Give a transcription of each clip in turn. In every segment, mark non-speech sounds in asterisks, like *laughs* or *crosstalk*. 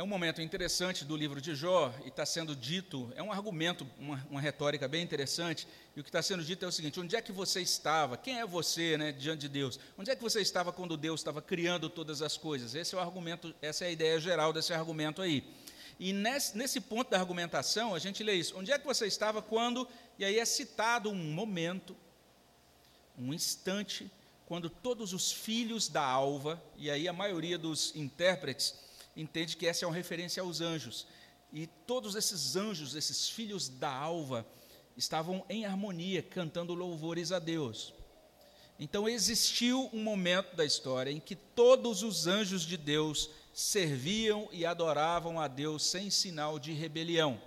É um momento interessante do livro de Jó e está sendo dito, é um argumento, uma, uma, retórica bem interessante, e o que está sendo dito é o seguinte: onde é que você estava? Quem é você né, diante de Deus? Onde é que você estava quando Deus estava criando todas as coisas? Esse é o argumento, essa é a ideia geral desse argumento aí. E nesse, nesse ponto da argumentação, a gente lê isso. Onde é que você estava quando, e aí é citado um momento, um instante, quando todos os filhos da alva, e aí a maioria dos intérpretes entende que essa é uma referência aos anjos. E todos esses anjos, esses filhos da alva, estavam em harmonia, cantando louvores a Deus. Então existiu um momento da história em que todos os anjos de Deus serviam e adoravam a Deus sem sinal de rebelião.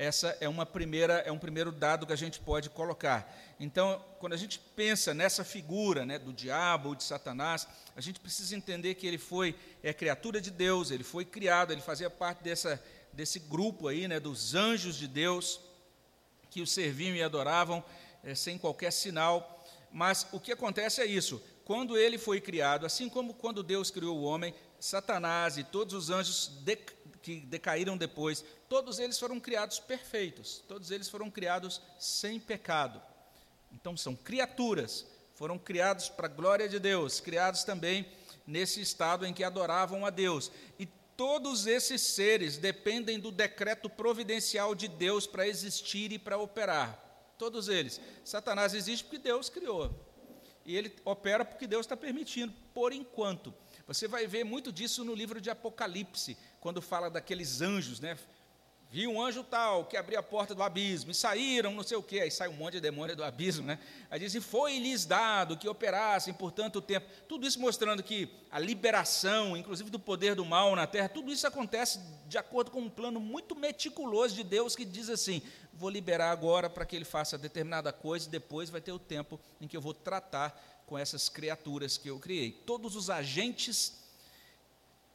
Essa é uma primeira é um primeiro dado que a gente pode colocar. Então, quando a gente pensa nessa figura, né, do diabo, de Satanás, a gente precisa entender que ele foi é criatura de Deus, ele foi criado, ele fazia parte dessa desse grupo aí, né, dos anjos de Deus que o serviam e adoravam é, sem qualquer sinal. Mas o que acontece é isso: quando ele foi criado, assim como quando Deus criou o homem, Satanás e todos os anjos de, que decaíram depois, todos eles foram criados perfeitos, todos eles foram criados sem pecado. Então são criaturas, foram criados para a glória de Deus, criados também nesse estado em que adoravam a Deus. E todos esses seres dependem do decreto providencial de Deus para existir e para operar. Todos eles. Satanás existe porque Deus criou. E ele opera porque Deus está permitindo, por enquanto. Você vai ver muito disso no livro de Apocalipse, quando fala daqueles anjos, né? Vi um anjo tal que abriu a porta do abismo e saíram, não sei o quê, aí sai um monte de demônio do abismo, né? Aí dizem, foi-lhes dado que operassem por tanto tempo. Tudo isso mostrando que a liberação, inclusive do poder do mal na terra, tudo isso acontece de acordo com um plano muito meticuloso de Deus que diz assim: vou liberar agora para que ele faça determinada coisa e depois vai ter o tempo em que eu vou tratar com essas criaturas que eu criei. Todos os agentes,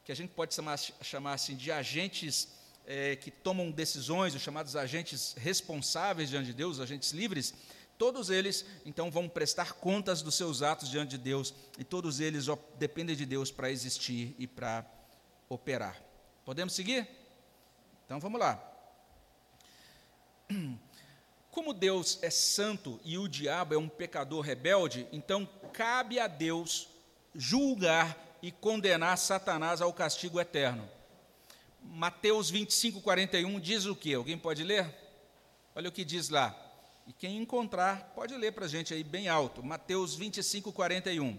que a gente pode chamar, chamar assim de agentes é, que tomam decisões, os chamados agentes responsáveis diante de Deus, os agentes livres, todos eles então vão prestar contas dos seus atos diante de Deus, e todos eles dependem de Deus para existir e para operar. Podemos seguir? Então vamos lá. *clears throat* Como Deus é santo e o diabo é um pecador rebelde, então cabe a Deus julgar e condenar Satanás ao castigo eterno. Mateus 25, 41 diz o que? Alguém pode ler? Olha o que diz lá. E quem encontrar, pode ler para a gente aí bem alto. Mateus 25, 41.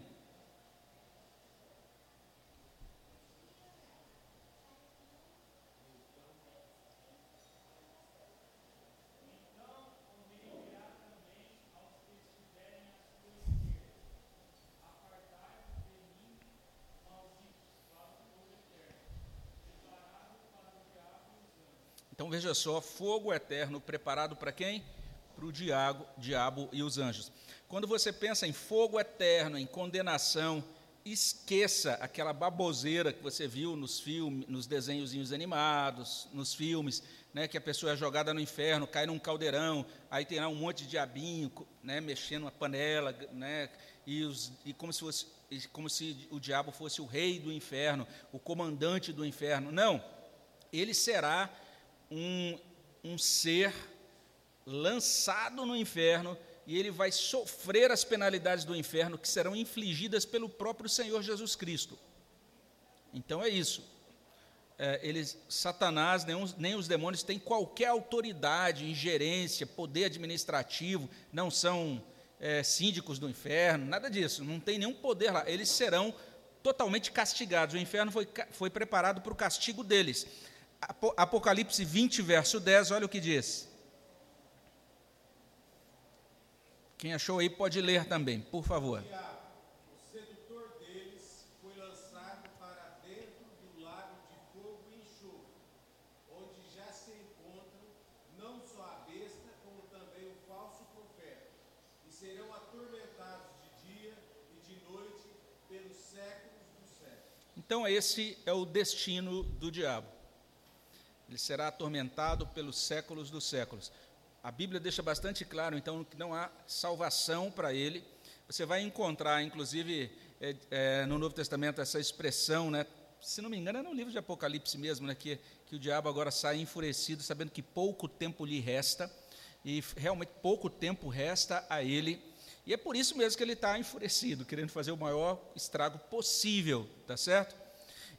Então veja só, fogo eterno preparado para quem? Para o diabo, diabo e os anjos. Quando você pensa em fogo eterno, em condenação, esqueça aquela baboseira que você viu nos filmes, nos desenhos animados, nos filmes, né, que a pessoa é jogada no inferno, cai num caldeirão, aí tem lá um monte de diabinho, né, mexendo uma panela, né, e, os, e como, se fosse, como se o diabo fosse o rei do inferno, o comandante do inferno. Não, ele será um, um ser lançado no inferno e ele vai sofrer as penalidades do inferno que serão infligidas pelo próprio Senhor Jesus Cristo. Então é isso. É, eles, Satanás, nem os, nem os demônios têm qualquer autoridade, ingerência, poder administrativo, não são é, síndicos do inferno, nada disso, não tem nenhum poder lá. Eles serão totalmente castigados. O inferno foi, foi preparado para o castigo deles. Apocalipse 20, verso 10, olha o que diz. Quem achou aí pode ler também, por favor. O sedutor deles foi lançado para dentro do lago de fogo e enxofre, onde já se encontram não só a besta, como também o falso profeta, e serão atormentados de dia e de noite pelos séculos dos séculos. Então, esse é o destino do diabo ele será atormentado pelos séculos dos séculos. A Bíblia deixa bastante claro, então, que não há salvação para ele. Você vai encontrar, inclusive, é, é, no Novo Testamento, essa expressão, né, se não me engano, é no livro de Apocalipse mesmo, né, que, que o diabo agora sai enfurecido, sabendo que pouco tempo lhe resta, e realmente pouco tempo resta a ele, e é por isso mesmo que ele está enfurecido, querendo fazer o maior estrago possível, tá certo?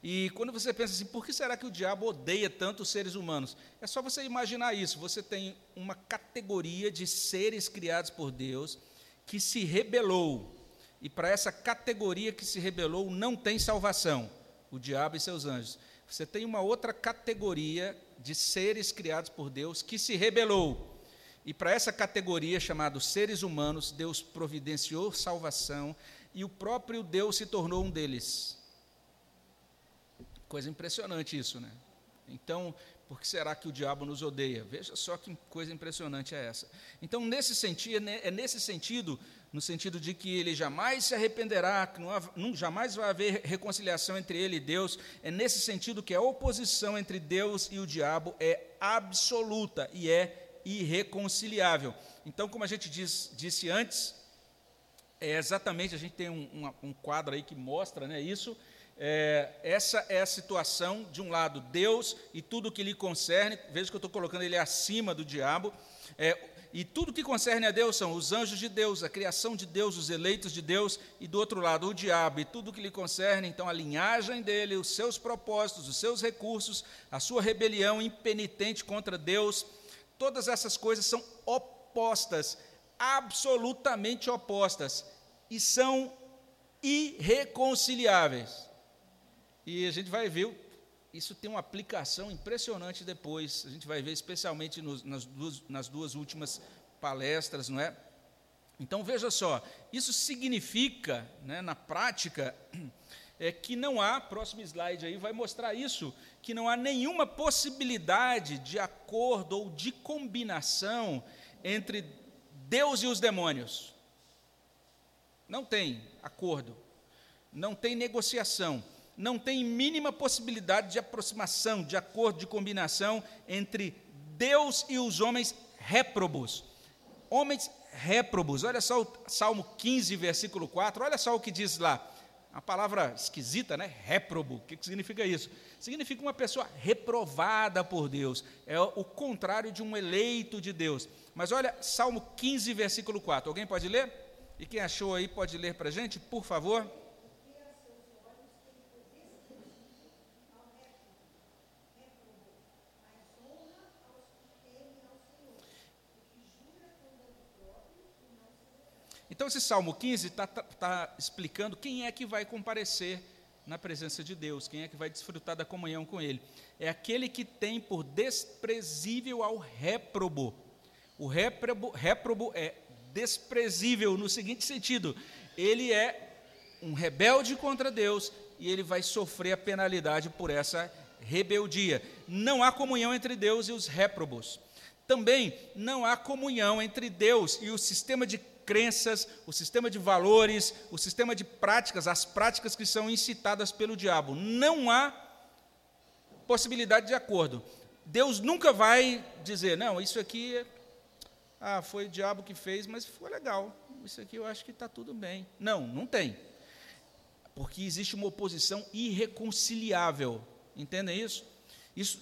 E quando você pensa assim, por que será que o diabo odeia tanto os seres humanos? É só você imaginar isso. Você tem uma categoria de seres criados por Deus que se rebelou. E para essa categoria que se rebelou não tem salvação, o diabo e seus anjos. Você tem uma outra categoria de seres criados por Deus que se rebelou. E para essa categoria chamada seres humanos, Deus providenciou salvação e o próprio Deus se tornou um deles. Coisa impressionante isso, né? Então, por que será que o diabo nos odeia? Veja só que coisa impressionante é essa. Então, nesse sentido, né, é nesse sentido, no sentido de que ele jamais se arrependerá, que não, não, jamais vai haver reconciliação entre ele e Deus, é nesse sentido que a oposição entre Deus e o diabo é absoluta e é irreconciliável. Então, como a gente diz, disse antes, é exatamente, a gente tem um, um, um quadro aí que mostra né, isso, é, essa é a situação, de um lado, Deus e tudo que lhe concerne, veja que eu estou colocando ele acima do diabo, é, e tudo que concerne a Deus são os anjos de Deus, a criação de Deus, os eleitos de Deus, e do outro lado, o diabo e tudo que lhe concerne, então a linhagem dele, os seus propósitos, os seus recursos, a sua rebelião impenitente contra Deus, todas essas coisas são opostas, absolutamente opostas, e são irreconciliáveis. E a gente vai ver, isso tem uma aplicação impressionante depois, a gente vai ver especialmente nos, nas, duas, nas duas últimas palestras, não é? Então veja só, isso significa, né, na prática, *clears throat* é que não há, próximo slide aí vai mostrar isso, que não há nenhuma possibilidade de acordo ou de combinação entre Deus e os demônios. Não tem acordo, não tem negociação não tem mínima possibilidade de aproximação, de acordo, de combinação entre Deus e os homens réprobos. Homens réprobos. Olha só o Salmo 15, versículo 4, olha só o que diz lá. A palavra esquisita, né? Réprobo. O que, que significa isso? Significa uma pessoa reprovada por Deus. É o contrário de um eleito de Deus. Mas olha, Salmo 15, versículo 4. Alguém pode ler? E quem achou aí pode ler para a gente, por favor? Esse Salmo 15 está tá, tá explicando quem é que vai comparecer na presença de Deus, quem é que vai desfrutar da comunhão com Ele. É aquele que tem por desprezível ao réprobo. O réprobo, réprobo é desprezível no seguinte sentido: ele é um rebelde contra Deus e ele vai sofrer a penalidade por essa rebeldia. Não há comunhão entre Deus e os réprobos. Também não há comunhão entre Deus e o sistema de crenças, o sistema de valores, o sistema de práticas, as práticas que são incitadas pelo diabo. Não há possibilidade de acordo. Deus nunca vai dizer, não, isso aqui ah, foi o diabo que fez, mas foi legal. Isso aqui eu acho que está tudo bem. Não, não tem. Porque existe uma oposição irreconciliável. Entendem isso? Isso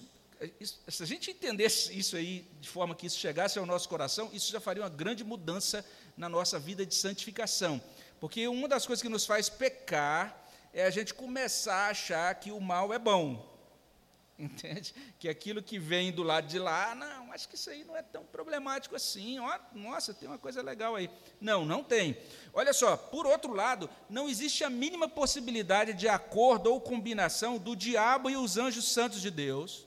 isso, se a gente entendesse isso aí de forma que isso chegasse ao nosso coração, isso já faria uma grande mudança na nossa vida de santificação. Porque uma das coisas que nos faz pecar é a gente começar a achar que o mal é bom. *laughs* Entende? Que aquilo que vem do lado de lá, não, acho que isso aí não é tão problemático assim. Ó, nossa, tem uma coisa legal aí. Não, não tem. Olha só, por outro lado, não existe a mínima possibilidade de acordo ou combinação do diabo e os anjos santos de Deus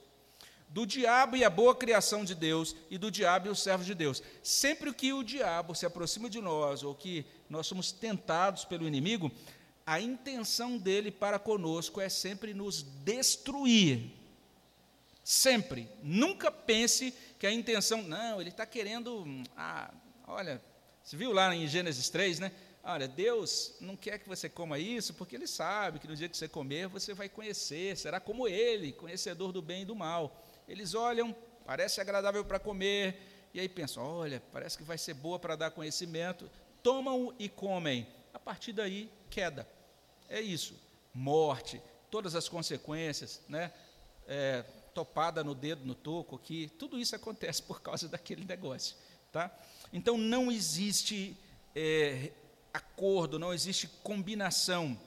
do diabo e a boa criação de Deus, e do diabo e os servos de Deus. Sempre que o diabo se aproxima de nós, ou que nós somos tentados pelo inimigo, a intenção dele para conosco é sempre nos destruir. Sempre. Nunca pense que a intenção. Não, ele está querendo. Ah, olha, você viu lá em Gênesis 3, né? Olha, Deus não quer que você coma isso, porque Ele sabe que no dia que você comer, você vai conhecer, será como Ele, conhecedor do bem e do mal. Eles olham, parece agradável para comer, e aí pensam: olha, parece que vai ser boa para dar conhecimento. Tomam e comem. A partir daí, queda. É isso. Morte, todas as consequências, né? É, topada no dedo, no toco aqui, tudo isso acontece por causa daquele negócio, tá? Então não existe é, acordo, não existe combinação.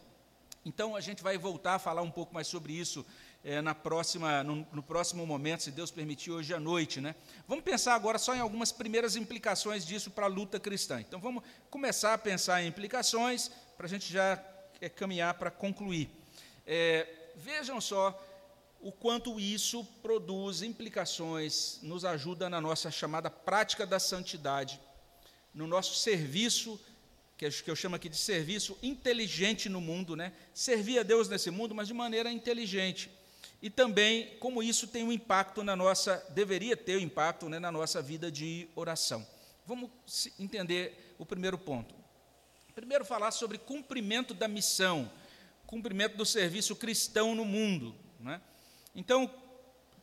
Então a gente vai voltar a falar um pouco mais sobre isso é, na próxima, no, no, próximo momento, se Deus permitir, hoje à noite. Né? Vamos pensar agora só em algumas primeiras implicações disso para a luta cristã. Então vamos começar a pensar em implicações para a gente já é, caminhar para concluir. É, vejam só o quanto isso produz implicações, nos ajuda na nossa chamada prática da santidade, no nosso serviço que eu chamo aqui de serviço inteligente no mundo, né? Servir a Deus nesse mundo, mas de maneira inteligente e também como isso tem um impacto na nossa, deveria ter um impacto né, na nossa vida de oração. Vamos entender o primeiro ponto. Primeiro, falar sobre cumprimento da missão, cumprimento do serviço cristão no mundo. Né? Então,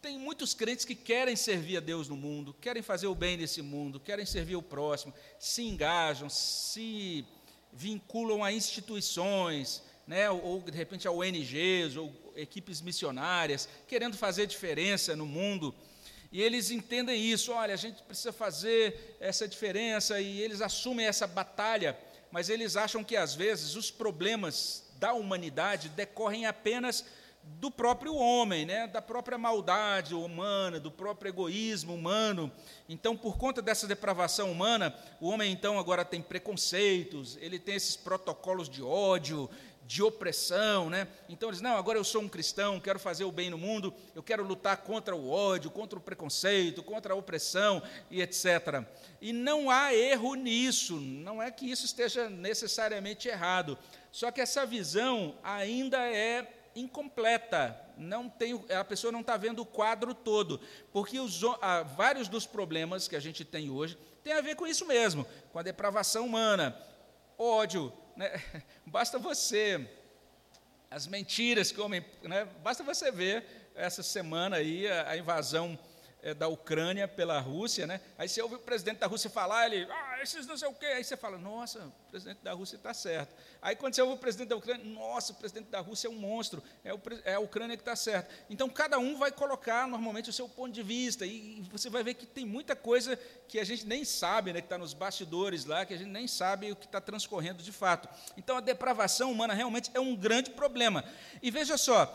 tem muitos crentes que querem servir a Deus no mundo, querem fazer o bem nesse mundo, querem servir o próximo, se engajam, se vinculam a instituições, né, ou de repente a ONGs, ou equipes missionárias, querendo fazer diferença no mundo. E eles entendem isso, olha, a gente precisa fazer essa diferença, e eles assumem essa batalha, mas eles acham que às vezes os problemas da humanidade decorrem apenas do próprio homem, né? da própria maldade humana, do próprio egoísmo humano. Então, por conta dessa depravação humana, o homem então agora tem preconceitos, ele tem esses protocolos de ódio, de opressão, né? Então eles, não, agora eu sou um cristão, quero fazer o bem no mundo, eu quero lutar contra o ódio, contra o preconceito, contra a opressão e etc. E não há erro nisso, não é que isso esteja necessariamente errado, só que essa visão ainda é incompleta, não tem, a pessoa não está vendo o quadro todo, porque os, vários dos problemas que a gente tem hoje tem a ver com isso mesmo, com a depravação humana, ódio, né? *laughs* Basta você, as mentiras que o homem. Né? Basta você ver essa semana aí a, a invasão é, da Ucrânia pela Rússia, né? Aí você ouve o presidente da Rússia falar, ele, ah, esses não sei o quê. Aí você fala, nossa, o presidente da Rússia está certo. Aí quando você ouve o presidente da Ucrânia, nossa, o presidente da Rússia é um monstro, é, o, é a Ucrânia que está certo. Então cada um vai colocar normalmente o seu ponto de vista, e você vai ver que tem muita coisa que a gente nem sabe, né, que está nos bastidores lá, que a gente nem sabe o que está transcorrendo de fato. Então a depravação humana realmente é um grande problema. E veja só,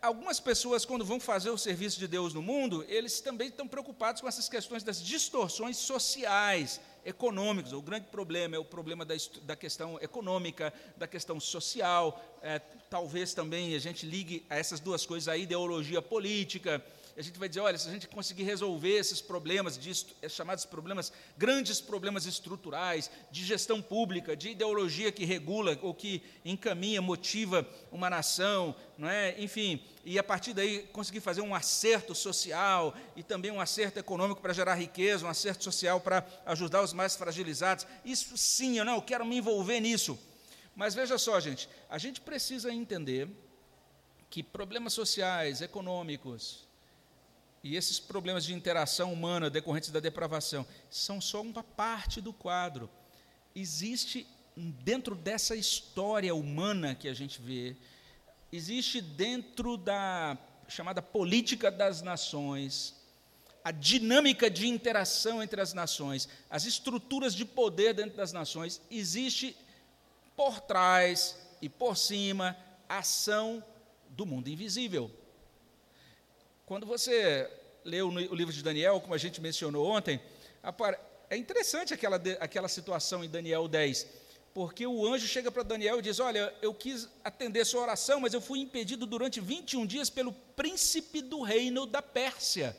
algumas pessoas, quando vão fazer o serviço de Deus no mundo, eles também estão preocupados com essas questões das distorções sociais, econômicas. O grande problema é o problema da, da questão econômica, da questão social. É, talvez também a gente ligue a essas duas coisas a ideologia política a gente vai dizer, olha, se a gente conseguir resolver esses problemas, de, é chamados problemas, grandes problemas estruturais, de gestão pública, de ideologia que regula ou que encaminha, motiva uma nação, não é? enfim, e a partir daí conseguir fazer um acerto social e também um acerto econômico para gerar riqueza, um acerto social para ajudar os mais fragilizados, isso sim, eu não eu quero me envolver nisso. Mas veja só, gente, a gente precisa entender que problemas sociais, econômicos, e esses problemas de interação humana decorrentes da depravação são só uma parte do quadro. Existe dentro dessa história humana que a gente vê, existe dentro da chamada política das nações, a dinâmica de interação entre as nações, as estruturas de poder dentro das nações, existe por trás e por cima ação do mundo invisível. Quando você lê o livro de Daniel, como a gente mencionou ontem, é interessante aquela, aquela situação em Daniel 10, porque o anjo chega para Daniel e diz: Olha, eu quis atender sua oração, mas eu fui impedido durante 21 dias pelo príncipe do reino da Pérsia.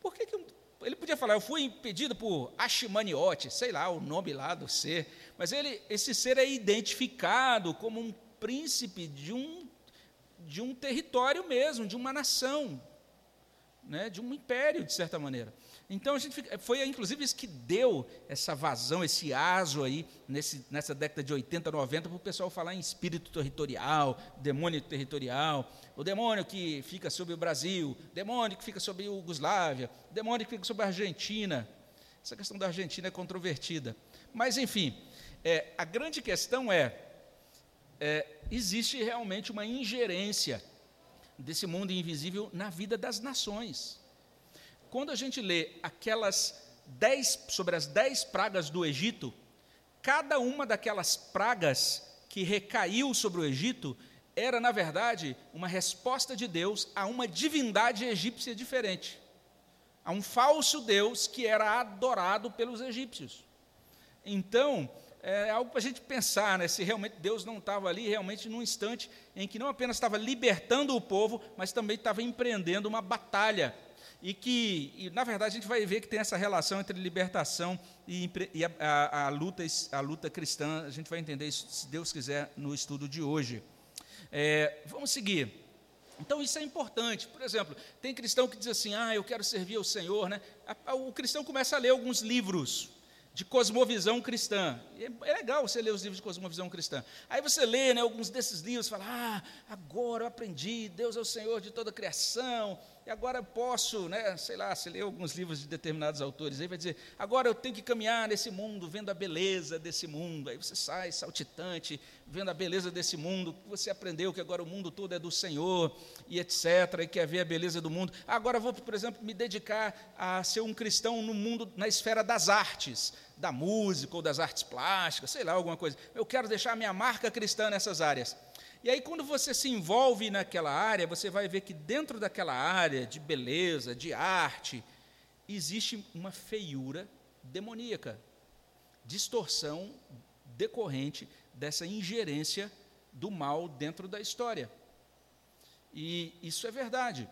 Por que, que ele podia falar, eu fui impedido por Ashmaniote, sei lá, o nome lá do ser, mas ele, esse ser é identificado como um príncipe de um, de um território mesmo, de uma nação, né, de um império, de certa maneira. Então, a gente fica, foi inclusive isso que deu essa vazão, esse aso aí, nesse, nessa década de 80, 90, para o pessoal falar em espírito territorial, demônio territorial, o demônio que fica sobre o Brasil, demônio que fica sobre a Yugoslávia, demônio que fica sobre a Argentina. Essa questão da Argentina é controvertida. Mas, enfim, é, a grande questão é, é, existe realmente uma ingerência desse mundo invisível na vida das nações. Quando a gente lê aquelas dez, sobre as dez pragas do Egito, cada uma daquelas pragas que recaiu sobre o Egito era, na verdade, uma resposta de Deus a uma divindade egípcia diferente, a um falso Deus que era adorado pelos egípcios. Então, é algo para a gente pensar, né, se realmente Deus não estava ali, realmente num instante em que não apenas estava libertando o povo, mas também estava empreendendo uma batalha. E que, e, na verdade, a gente vai ver que tem essa relação entre libertação e, e a, a, a, luta, a luta cristã. A gente vai entender isso, se Deus quiser, no estudo de hoje. É, vamos seguir. Então isso é importante. Por exemplo, tem cristão que diz assim: "Ah, eu quero servir ao Senhor", né? O cristão começa a ler alguns livros de cosmovisão cristã. É, é legal você ler os livros de cosmovisão cristã. Aí você lê né, alguns desses livros fala: Ah, agora eu aprendi, Deus é o Senhor de toda a criação, e agora eu posso, né, sei lá, você lê alguns livros de determinados autores, aí vai dizer: Agora eu tenho que caminhar nesse mundo, vendo a beleza desse mundo. Aí você sai saltitante, vendo a beleza desse mundo, você aprendeu que agora o mundo todo é do Senhor, e etc., e quer ver a beleza do mundo. Agora vou, por exemplo, me dedicar a ser um cristão no mundo, na esfera das artes da música ou das artes plásticas, sei lá, alguma coisa. Eu quero deixar minha marca cristã nessas áreas. E aí, quando você se envolve naquela área, você vai ver que dentro daquela área de beleza, de arte, existe uma feiura demoníaca, distorção decorrente dessa ingerência do mal dentro da história. E isso é verdade.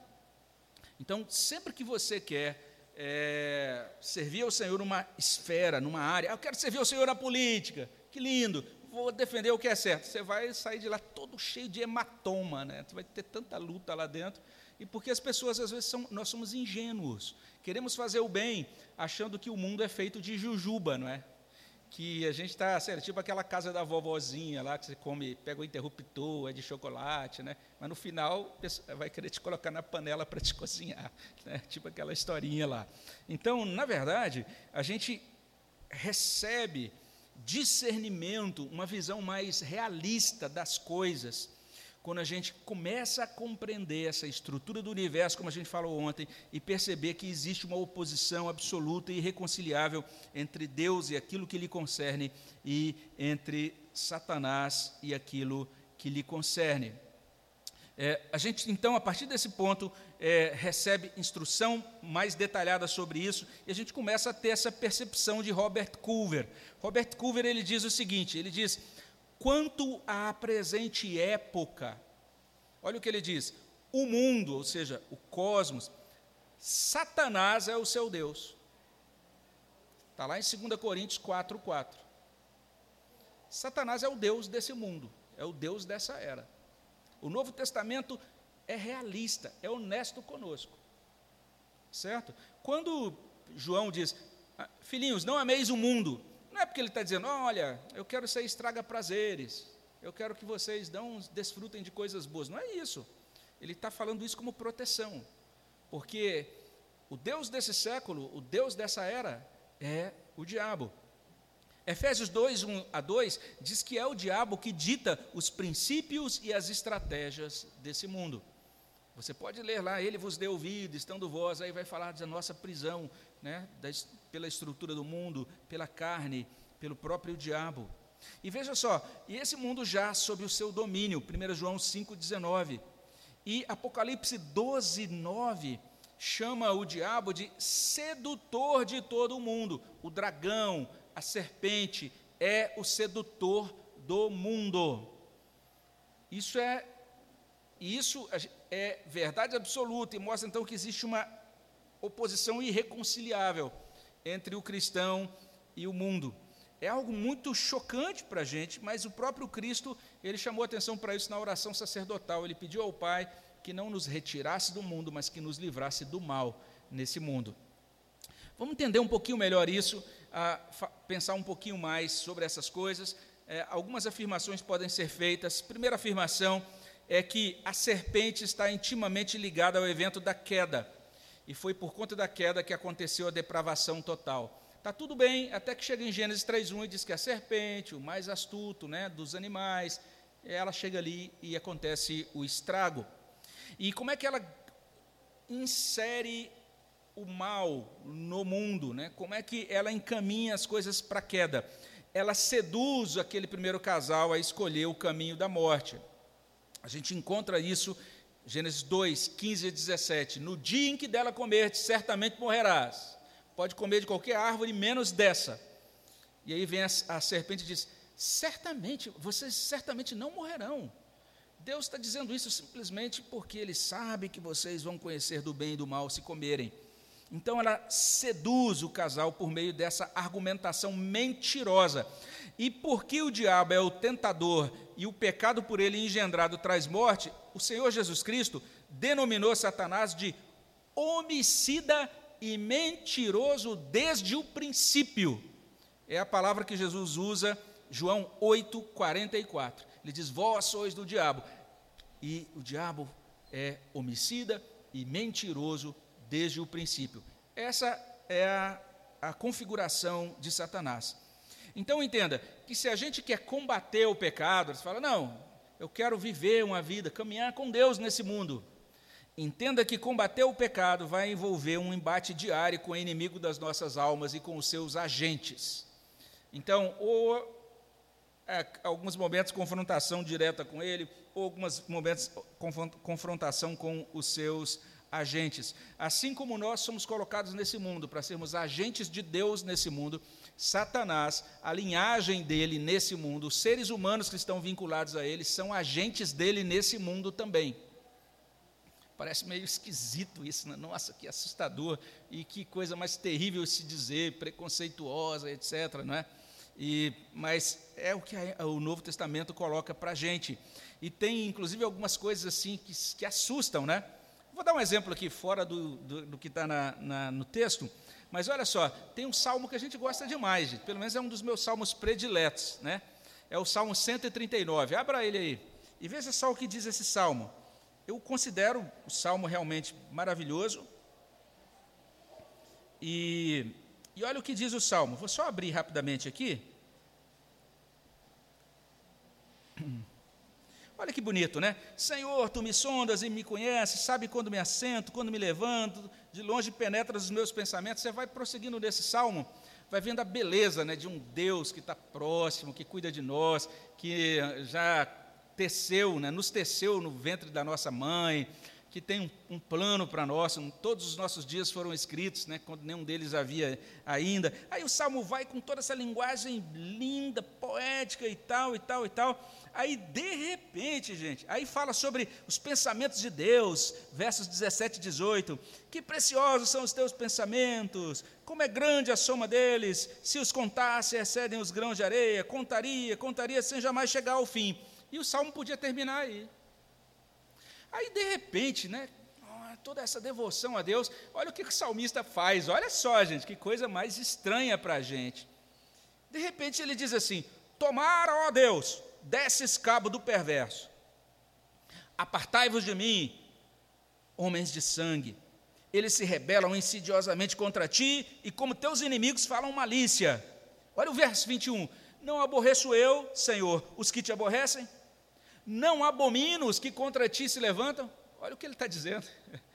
Então, sempre que você quer é, servir ao Senhor numa esfera, numa área. Ah, eu quero servir ao Senhor na política. Que lindo. Vou defender o que é certo. Você vai sair de lá todo cheio de hematoma, né? Você vai ter tanta luta lá dentro. E porque as pessoas às vezes são, nós somos ingênuos. Queremos fazer o bem, achando que o mundo é feito de jujuba, não é? Que a gente está, assim, tipo aquela casa da vovozinha lá, que você come, pega o interruptor, é de chocolate, né? Mas no final vai querer te colocar na panela para te *laughs* cozinhar, né? Tipo aquela historinha lá. Então, na verdade, a gente recebe discernimento, uma visão mais realista das coisas quando a gente começa a compreender essa estrutura do universo, como a gente falou ontem, e perceber que existe uma oposição absoluta e irreconciliável entre Deus e aquilo que lhe concerne, e entre Satanás e aquilo que lhe concerne. É, a gente, então, a partir desse ponto, é, recebe instrução mais detalhada sobre isso, e a gente começa a ter essa percepção de Robert Culver. Robert Culver ele diz o seguinte: ele diz quanto à presente época. Olha o que ele diz: o mundo, ou seja, o cosmos, Satanás é o seu Deus. Está lá em 2 Coríntios 4, 4. Satanás é o Deus desse mundo, é o Deus dessa era. O Novo Testamento é realista, é honesto conosco. Certo? Quando João diz, ah, filhinhos, não ameis o mundo, não é porque ele está dizendo, olha, eu quero ser estraga prazeres, eu quero que vocês não desfrutem de coisas boas. Não é isso. Ele está falando isso como proteção. Porque o Deus desse século, o Deus dessa era, é o diabo. Efésios 2, 1 a 2 diz que é o diabo que dita os princípios e as estratégias desse mundo. Você pode ler lá, ele vos deu ouvido, estando vós, aí vai falar da nossa prisão, né, da, pela estrutura do mundo, pela carne, pelo próprio diabo. E veja só, e esse mundo já sob o seu domínio, 1 João 5,19. E Apocalipse 12, 9 chama o diabo de sedutor de todo o mundo. O dragão, a serpente, é o sedutor do mundo. Isso é isso é verdade absoluta e mostra então que existe uma oposição irreconciliável entre o cristão e o mundo. É algo muito chocante para a gente, mas o próprio Cristo, ele chamou atenção para isso na oração sacerdotal. Ele pediu ao Pai que não nos retirasse do mundo, mas que nos livrasse do mal nesse mundo. Vamos entender um pouquinho melhor isso, pensar um pouquinho mais sobre essas coisas. É, algumas afirmações podem ser feitas. Primeira afirmação é que a serpente está intimamente ligada ao evento da queda. E foi por conta da queda que aconteceu a depravação total. Está tudo bem, até que chega em Gênesis 3.1 e diz que a serpente, o mais astuto né, dos animais, ela chega ali e acontece o estrago. E como é que ela insere o mal no mundo, né? Como é que ela encaminha as coisas para a queda? Ela seduz aquele primeiro casal a escolher o caminho da morte. A gente encontra isso Gênesis 2, 15 e 17. No dia em que dela comer, certamente morrerás. Pode comer de qualquer árvore, menos dessa. E aí vem a, a serpente e diz: certamente, vocês certamente não morrerão. Deus está dizendo isso simplesmente porque Ele sabe que vocês vão conhecer do bem e do mal se comerem. Então ela seduz o casal por meio dessa argumentação mentirosa. E porque o diabo é o tentador e o pecado por ele engendrado traz morte, o Senhor Jesus Cristo denominou Satanás de homicida e mentiroso desde o princípio. É a palavra que Jesus usa, João 8, 44. Ele diz: Vós sois do diabo. E o diabo é homicida e mentiroso desde o princípio. Essa é a, a configuração de Satanás. Então entenda que se a gente quer combater o pecado, você fala, não, eu quero viver uma vida, caminhar com Deus nesse mundo. Entenda que combater o pecado vai envolver um embate diário com o inimigo das nossas almas e com os seus agentes. Então, ou é, alguns momentos confrontação direta com ele, ou alguns momentos confrontação com os seus agentes. Assim como nós somos colocados nesse mundo para sermos agentes de Deus nesse mundo, Satanás, a linhagem dele nesse mundo, os seres humanos que estão vinculados a ele, são agentes dele nesse mundo também. Parece meio esquisito isso, né? nossa, que assustador e que coisa mais terrível se dizer, preconceituosa, etc. Não é? E, mas é o que a, o Novo Testamento coloca para a gente. E tem, inclusive, algumas coisas assim que, que assustam, né? Vou dar um exemplo aqui, fora do, do, do que está no texto, mas olha só, tem um salmo que a gente gosta demais, gente, pelo menos é um dos meus salmos prediletos, né? É o Salmo 139. Abra ele aí e veja só o que diz esse salmo. Eu considero o salmo realmente maravilhoso. E, e olha o que diz o salmo. Vou só abrir rapidamente aqui. *clears throat* Olha que bonito, né? Senhor, tu me sondas e me conheces, sabe quando me assento, quando me levanto, de longe penetras os meus pensamentos. Você vai prosseguindo nesse salmo, vai vendo a beleza né, de um Deus que está próximo, que cuida de nós, que já teceu, né, nos teceu no ventre da nossa mãe, que tem um, um plano para nós, todos os nossos dias foram escritos, né, quando nenhum deles havia ainda. Aí o salmo vai com toda essa linguagem linda, poética e tal, e tal, e tal. Aí, de repente, gente, aí fala sobre os pensamentos de Deus, versos 17 e 18. Que preciosos são os teus pensamentos, como é grande a soma deles. Se os contasse, excedem os grãos de areia. Contaria, contaria sem jamais chegar ao fim. E o salmo podia terminar aí. Aí, de repente, né, toda essa devoção a Deus, olha o que o salmista faz, olha só, gente, que coisa mais estranha para a gente. De repente ele diz assim: Tomara, ó Deus, desses cabo do perverso. Apartai-vos de mim, homens de sangue. Eles se rebelam insidiosamente contra ti e, como teus inimigos, falam malícia. Olha o verso 21. Não aborreço eu, Senhor, os que te aborrecem? Não abomino os que contra ti se levantam. Olha o que ele está dizendo. *laughs*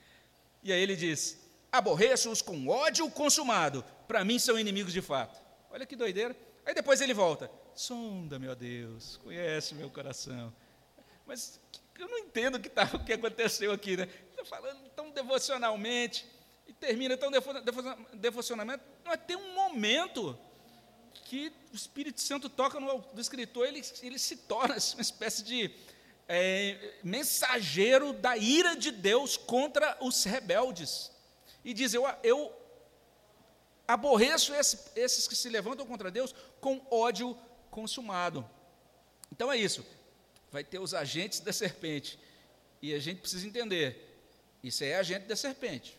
E aí ele diz: Aborreço-os com ódio consumado, para mim são inimigos de fato. Olha que doideira. Aí depois ele volta: Sonda, meu Deus, conhece meu coração. Mas eu não entendo o que, tá, *laughs* o que aconteceu aqui, né? Está falando tão devocionalmente e termina tão devocionalmente. Não é ter um momento que o Espírito Santo toca no do escritor, ele, ele se torna uma espécie de é, mensageiro da ira de Deus contra os rebeldes. E diz: Eu, eu aborreço esse, esses que se levantam contra Deus com ódio consumado. Então é isso. Vai ter os agentes da serpente. E a gente precisa entender: isso é agente da serpente.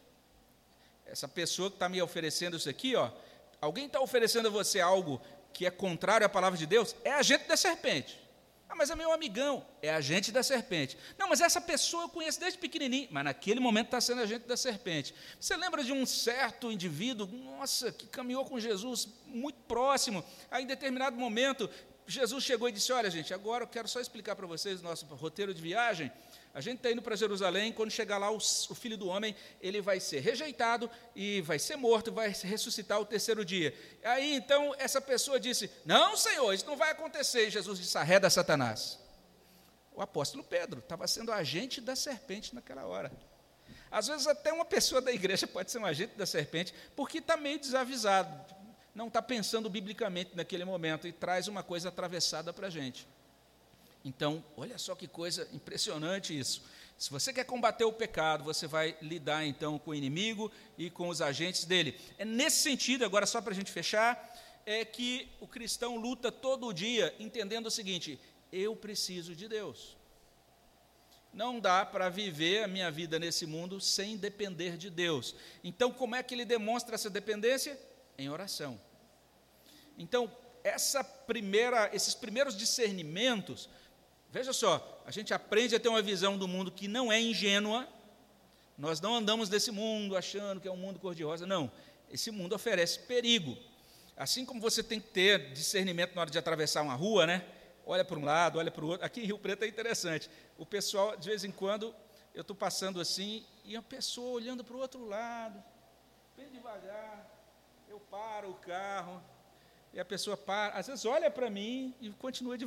Essa pessoa que está me oferecendo isso aqui, ó, alguém está oferecendo a você algo que é contrário à palavra de Deus, é agente da serpente. Ah, mas é meu amigão, é agente da serpente. Não, mas essa pessoa eu conheço desde pequenininho, mas naquele momento está sendo agente da serpente. Você lembra de um certo indivíduo, nossa, que caminhou com Jesus muito próximo, aí em determinado momento Jesus chegou e disse: Olha, gente, agora eu quero só explicar para vocês o nosso roteiro de viagem. A gente está indo para Jerusalém, quando chegar lá, o, filho do homem, ele vai ser rejeitado e vai ser morto, vai ressuscitar o terceiro dia. Aí então essa pessoa disse: Não, Senhor, isso não vai acontecer. Jesus disse: Arreda Satanás. O apóstolo Pedro estava sendo agente da serpente naquela hora. Às vezes, até uma pessoa da igreja *laughs* pode ser um agente da serpente, porque está meio desavisado, não está pensando biblicamente naquele momento e traz uma coisa atravessada para a gente. Então, olha só que coisa impressionante isso. Se você quer combater o pecado, você vai lidar então com o inimigo e com os agentes dele. É nesse sentido, agora só para a gente fechar, é que o cristão luta todo dia entendendo o seguinte: eu preciso de Deus. Não dá para viver a minha vida nesse mundo sem depender de Deus. Então, como é que ele demonstra essa dependência? Em oração. Então, essa primeira, esses primeiros discernimentos, veja só, a gente aprende a ter uma visão do mundo que não é ingênua. Nós não andamos nesse mundo achando que é um mundo cor-de-rosa, não. Esse mundo oferece perigo. Assim como você tem que ter discernimento na hora de atravessar uma rua, né? Olha para um lado, olha para o outro. Aqui em Rio Preto é interessante. O pessoal, de vez em quando, eu estou passando assim, e a pessoa olhando para o outro lado, bem devagar. Eu paro o carro, e a pessoa para, às vezes olha para mim e continua devagar.